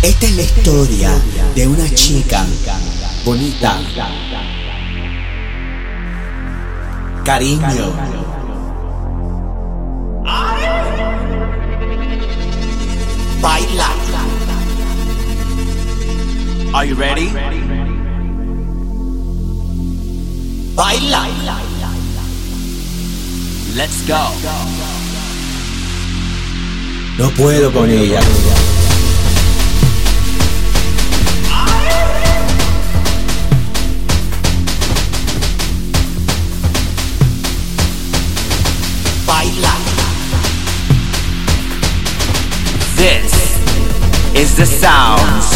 Esta es la historia de una chica bonita. Cariño. Baila. Are you ready? Baila. Let's go. No puedo con ella. Is the sounds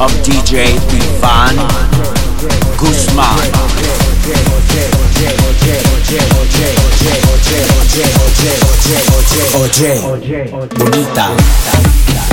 of DJ Ivan Guzman. Oye, bonita.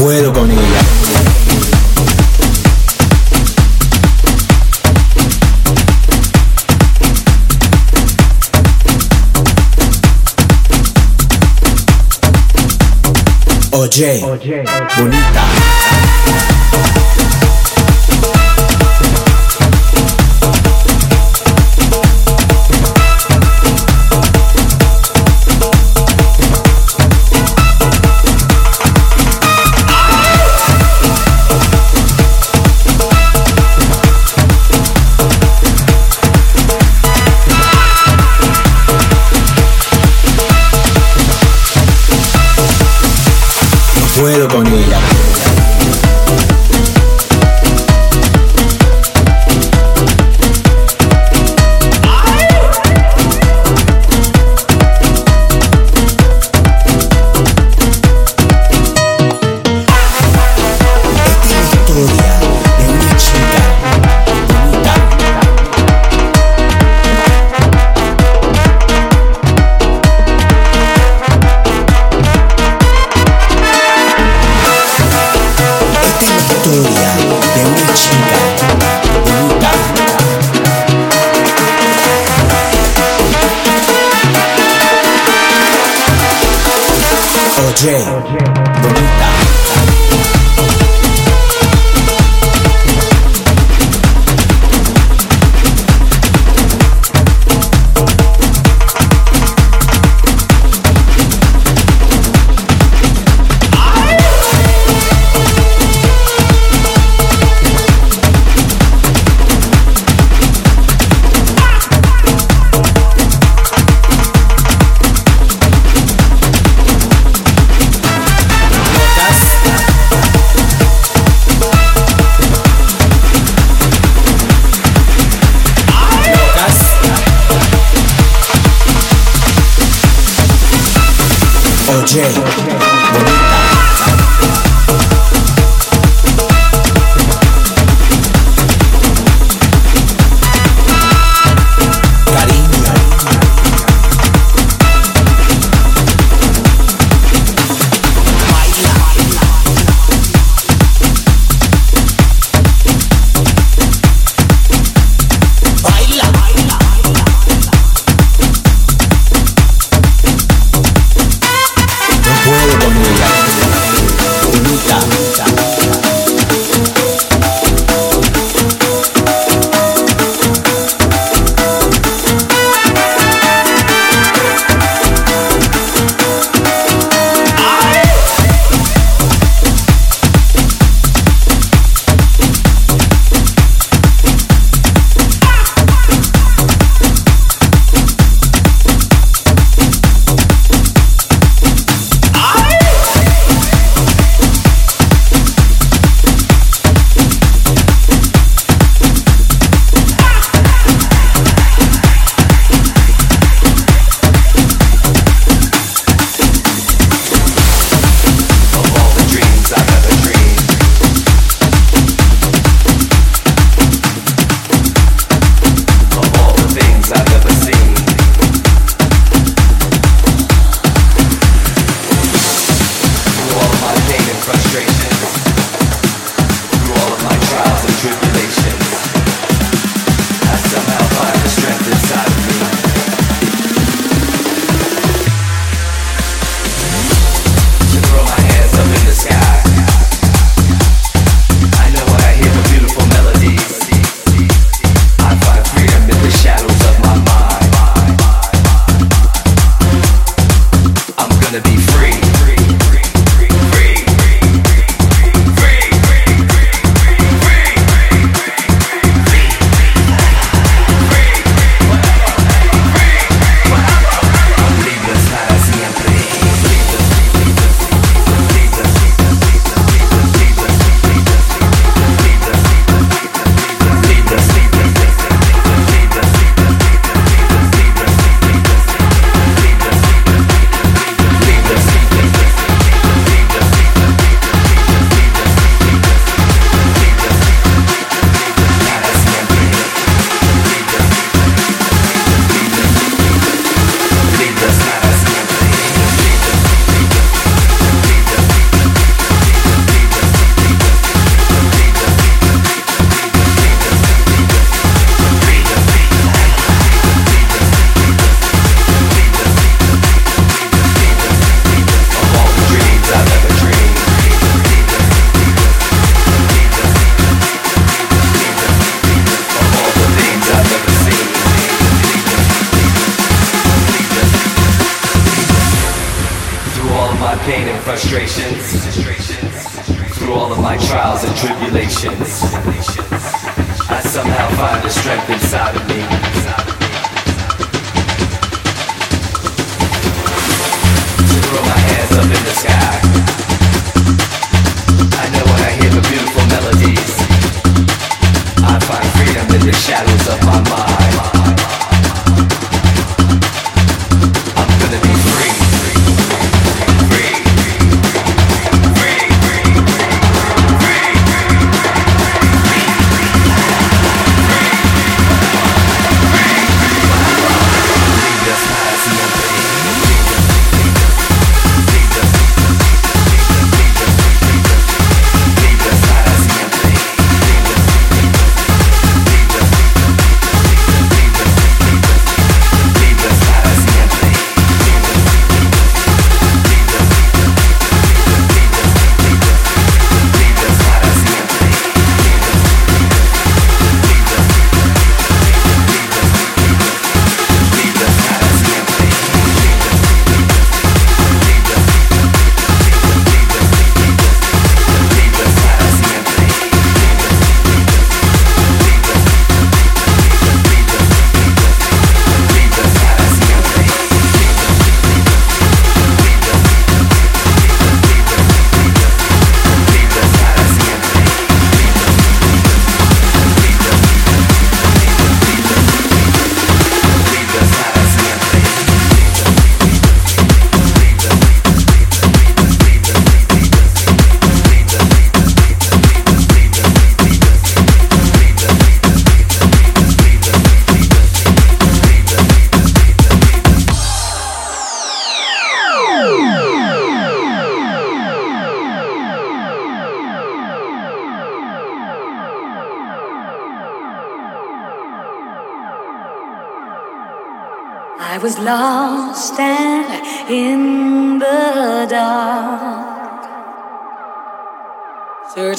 Puedo con ella. Oye, bonita.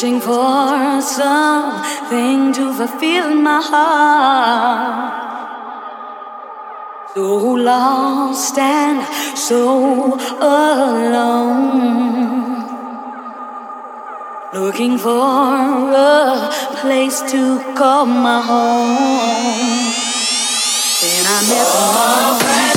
searching for something to fulfill my heart. So lost and so alone. Looking for a place to call my home. Then I met oh.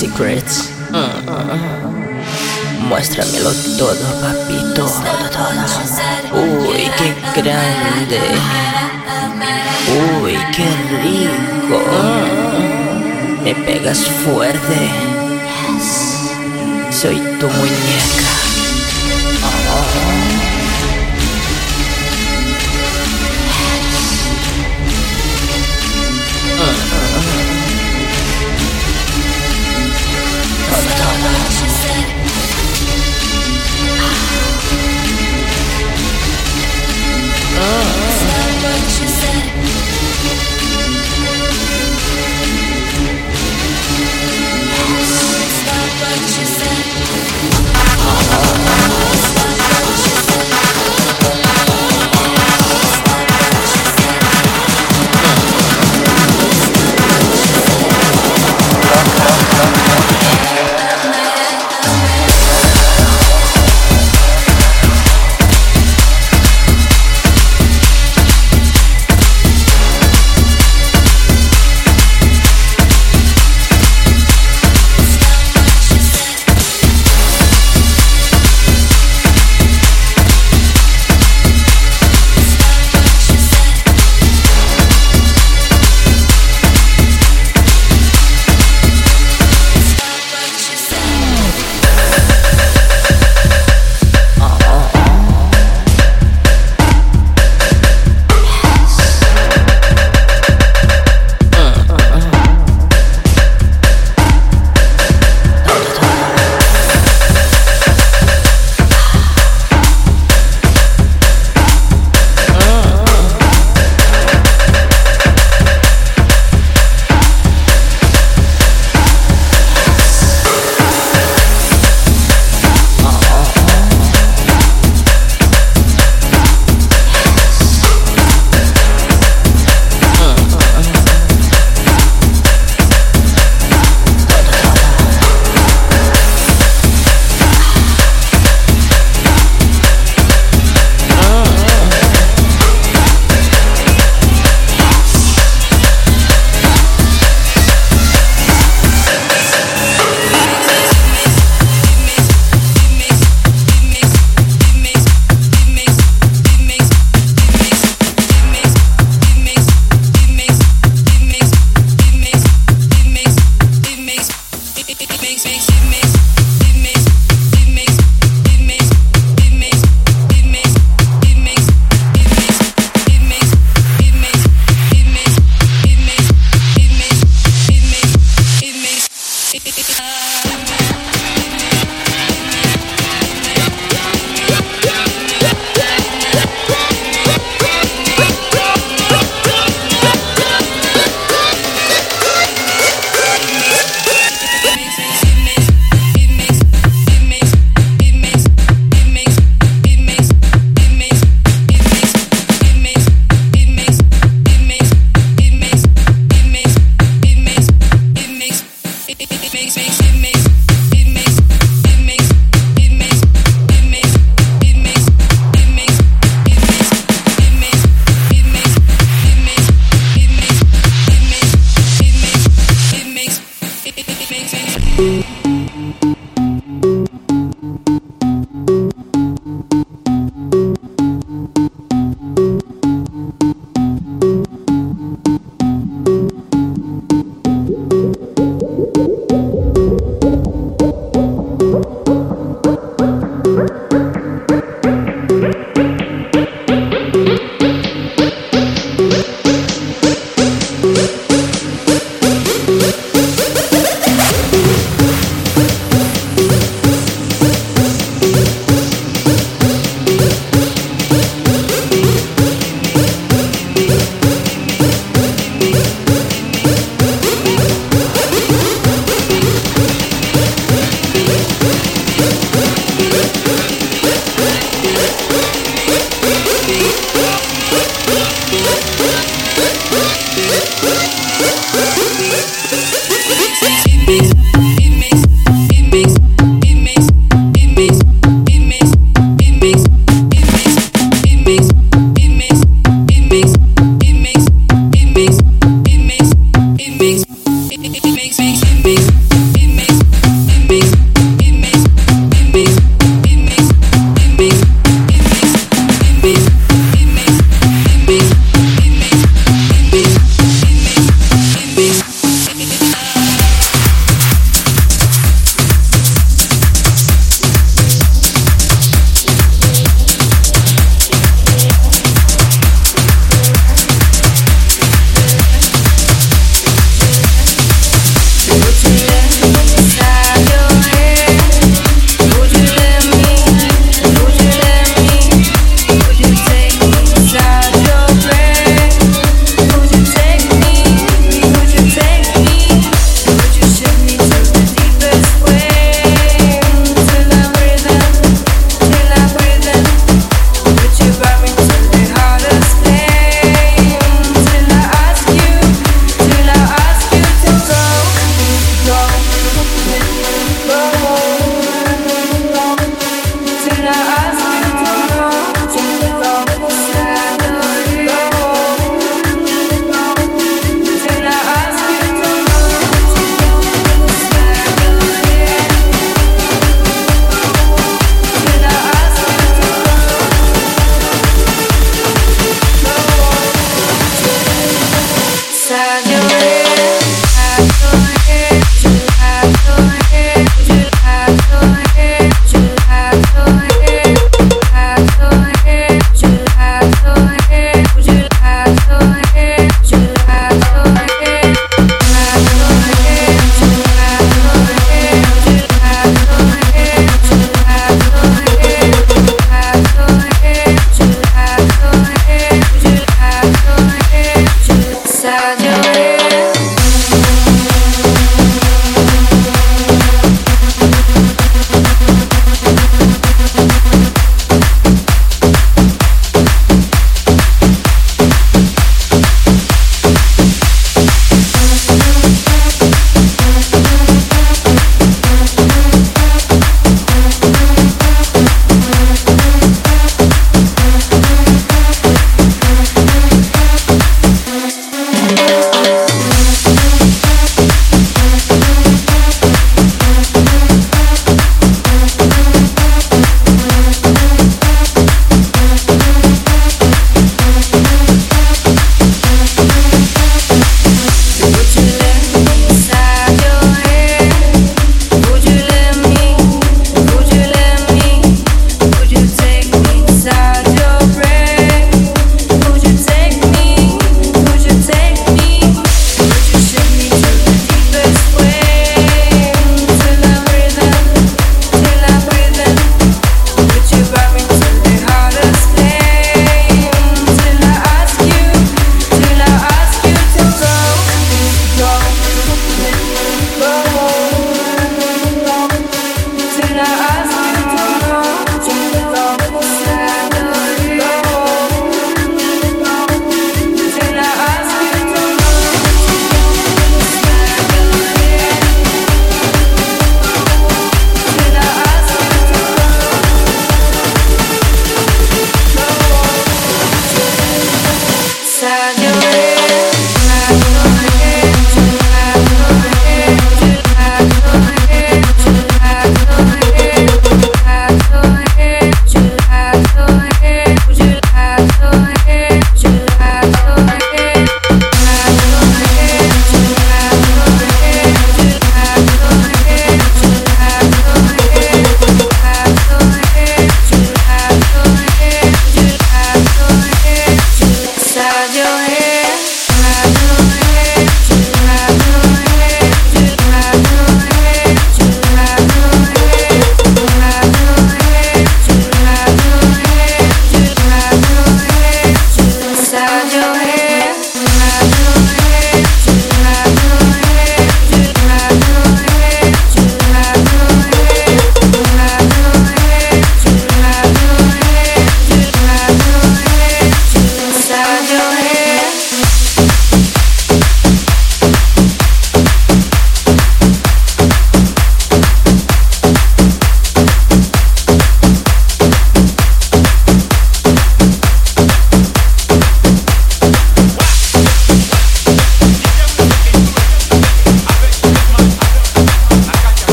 Secrets. Muéstramelo todo, papito. Todo, todo. Uy, qué grande. Uy, qué rico. Me pegas fuerte. Soy tu muñeca.